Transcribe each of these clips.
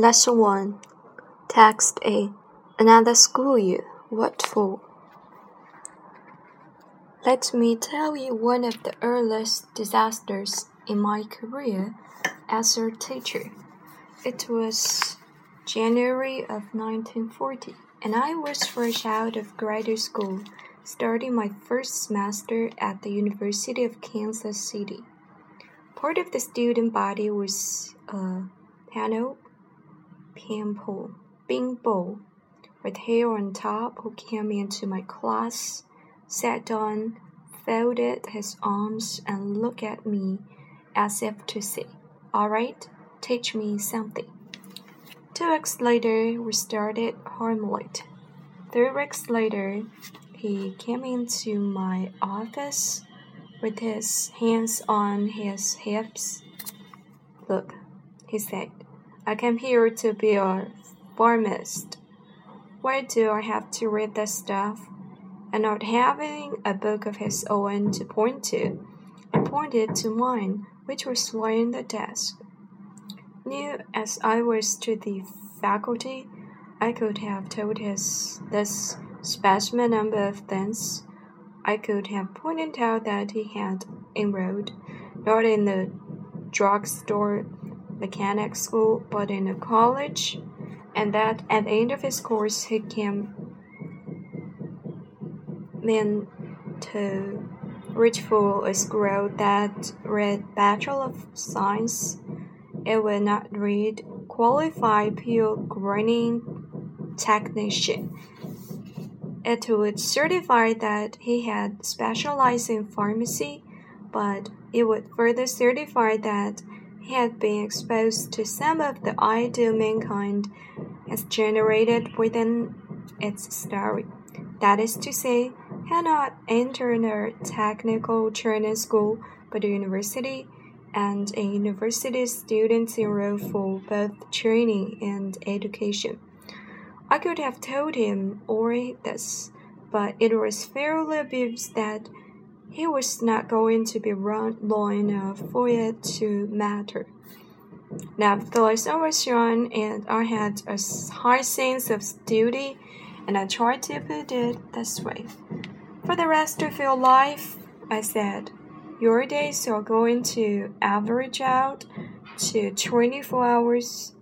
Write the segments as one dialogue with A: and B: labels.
A: Lesson 1 Text A Another school year. What for? Let me tell you one of the earliest disasters in my career as a teacher. It was January of 1940, and I was fresh out of graduate school, starting my first semester at the University of Kansas City. Part of the student body was a panel pimple, bimbo, with hair on top, who came into my class, sat down, folded his arms, and looked at me as if to say, All right, teach me something. Two weeks later, we started Hamlet. Three weeks later, he came into my office with his hands on his hips. Look, he said. I came here to be a pharmacist. Why do I have to read that stuff? And not having a book of his own to point to, I pointed to mine, which was lying on the desk. New as I was to the faculty, I could have told his this specimen number of things. I could have pointed out that he had enrolled not in the drugstore mechanic school, but in a college, and that at the end of his course he came meant to reach for a school that read Bachelor of Science. It would not read qualified pure grinding technician. It would certify that he had specialized in pharmacy, but it would further certify that had been exposed to some of the ideal mankind has generated within its story. That is to say, had not entered a technical training school, but a university, and a university students enroll for both training and education. I could have told him all this, but it was fairly obvious that he was not going to be run long enough for it to matter. Nevertheless, I was young and I had a high sense of duty, and I tried to put it this way. For the rest of your life, I said, your days are going to average out to 24 hours.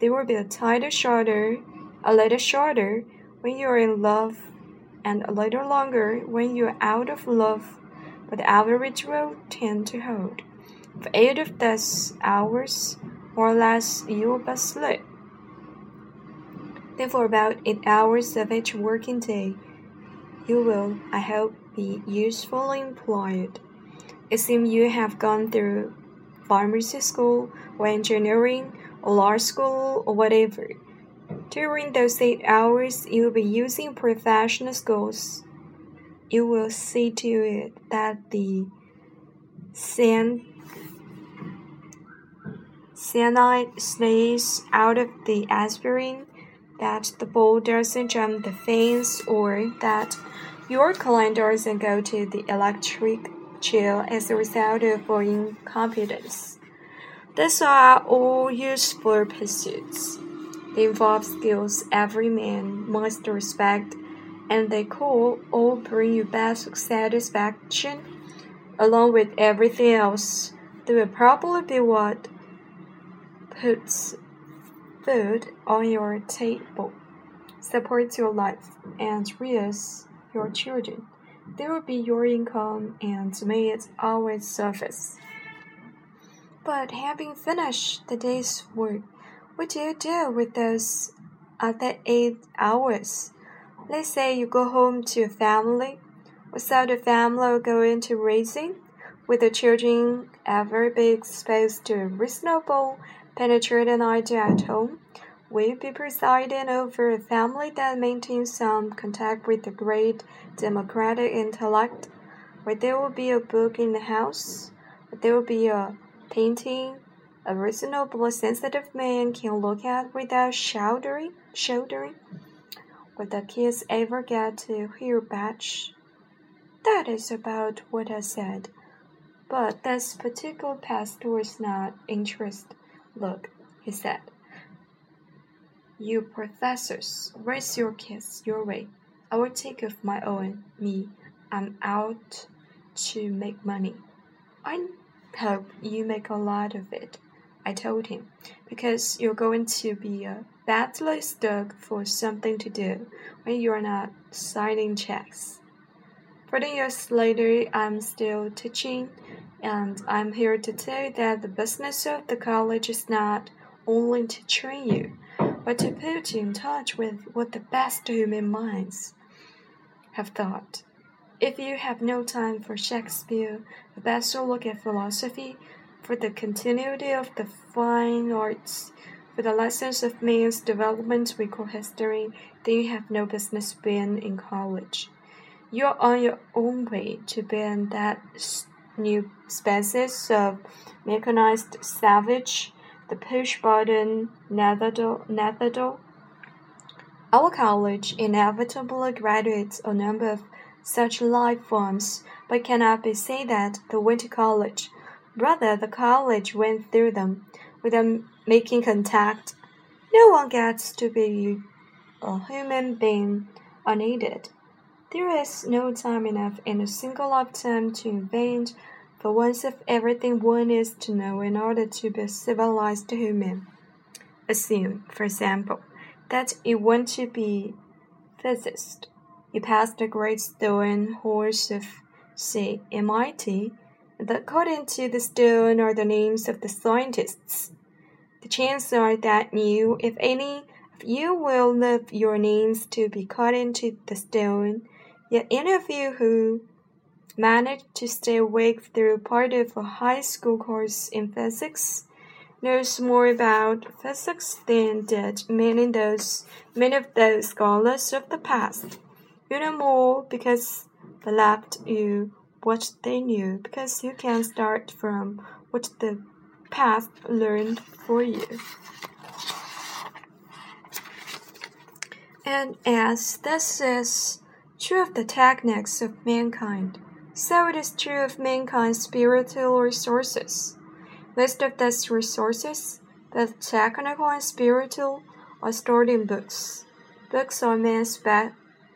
A: They will be a little shorter, a little shorter when you're in love, and a little longer when you're out of love but the average will tend to hold. For eight of those hours, more or less, you will but sleep. Then for about eight hours of each working day, you will, I hope, be usefully employed. It seems you have gone through pharmacy school or engineering or law school or whatever. During those eight hours, you will be using professional skills you will see to it that the cyanide stays out of the aspirin, that the ball doesn't jump the fence, or that your client doesn't go to the electric chair as a result of your incompetence. These are all useful pursuits. They involve skills every man must respect and they could all bring you best satisfaction along with everything else. They will probably be what puts food on your table, supports your life, and rears your children. They will be your income and may it always surface. But having finished the day's work, what do you do with those other eight hours? Let's say you go home to a family. Without the family going to raising, will the children ever be exposed to a reasonable, penetrating idea at home? Will you be presiding over a family that maintains some contact with the great democratic intellect? Where there will be a book in the house? Where there will be a painting a reasonable, sensitive man can look at without shouldering? shouldering? Will the kids ever get to hear Bach? That is about what I said. But this particular pastor was not interested. Look, he said. You professors, raise your kids your way. I will take of my own. Me, I'm out to make money. I hope you make a lot of it, I told him, because you're going to be a badly stuck for something to do when you're not signing checks. Forty years later, I'm still teaching, and I'm here to tell you that the business of the college is not only to train you, but to put you in touch with what the best human minds have thought. If you have no time for Shakespeare, the best look at philosophy, for the continuity of the fine arts, for the lessons of man's development we call history, then you have no business being in college. You're on your own way to being that new species of mechanized savage, the push button Neanderthal. Our college inevitably graduates a number of such life forms, but cannot be said that the went to college. Rather, the college went through them without making contact. No one gets to be a human being unaided. There is no time enough in a single lifetime to invent the once of everything one is to know in order to be a civilized human. Assume, for example, that you want to be physicist. You pass the great stone horse of, say, MIT, according to the stone are the names of the scientists. The chances are that you, if any, of you will leave your names to be cut into the stone, yet any of you who managed to stay awake through part of a high school course in physics knows more about physics than did many those many of those scholars of the past. You know more because they left you what they knew, because you can start from what the past learned for you. And as this is true of the techniques of mankind, so it is true of mankind's spiritual resources. Most of these resources, both technical and spiritual, are stored in books. Books are man's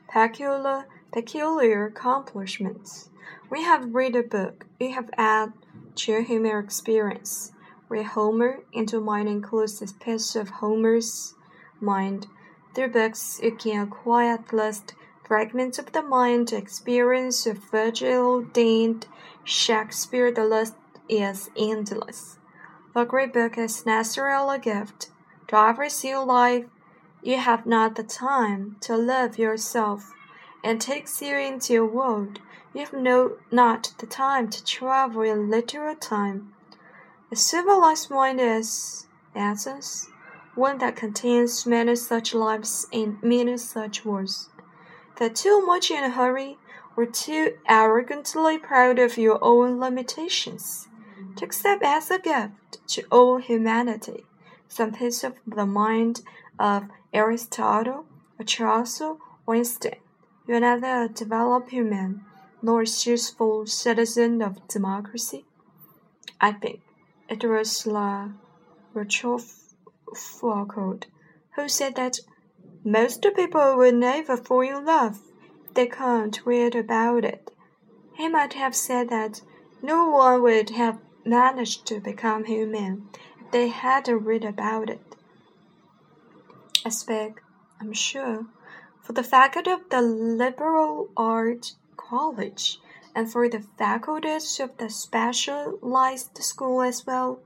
A: peculiar, peculiar accomplishments. We have read a book, we have to human experience. Read Homer into mind includes a piece of Homer's mind. Through books, you can acquire at least fragments of the mind to experience of Virgil, Dante, Shakespeare. The list is endless. The great book is necessarily a gift. To every your life, you have not the time to love yourself and takes you into your world. You have no, not the time to travel in literal time. A civilized mind is, essence, one that contains many such lives and many such words that too much in a hurry or too arrogantly proud of your own limitations to accept as a gift to all humanity some piece of the mind of Aristotle, a Chaucer, or Einstein. You are neither a developed human nor a useful citizen of democracy. I think it was La Rochefoucauld who said that most people will never fall in love if they can't read about it. He might have said that no one would have managed to become human if they hadn't read about it. I speak, I'm sure, for the faculty of the Liberal Arts College and for the faculties of the specialized school as well.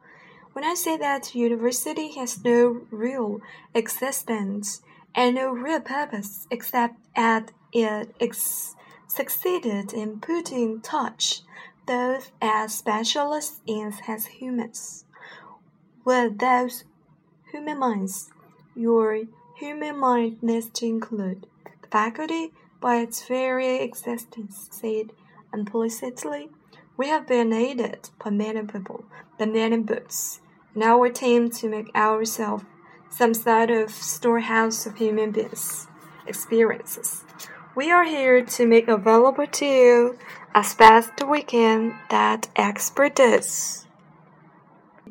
A: When I say that university has no real existence, and no real purpose except that it ex succeeded in putting touch both as specialists and as humans. With those human minds, your human mind needs to include faculty by its very existence, said implicitly. We have been aided by many people, by many books, in our team to make ourselves some sort of storehouse of human beings' experiences. We are here to make available to you as best we can that expertise.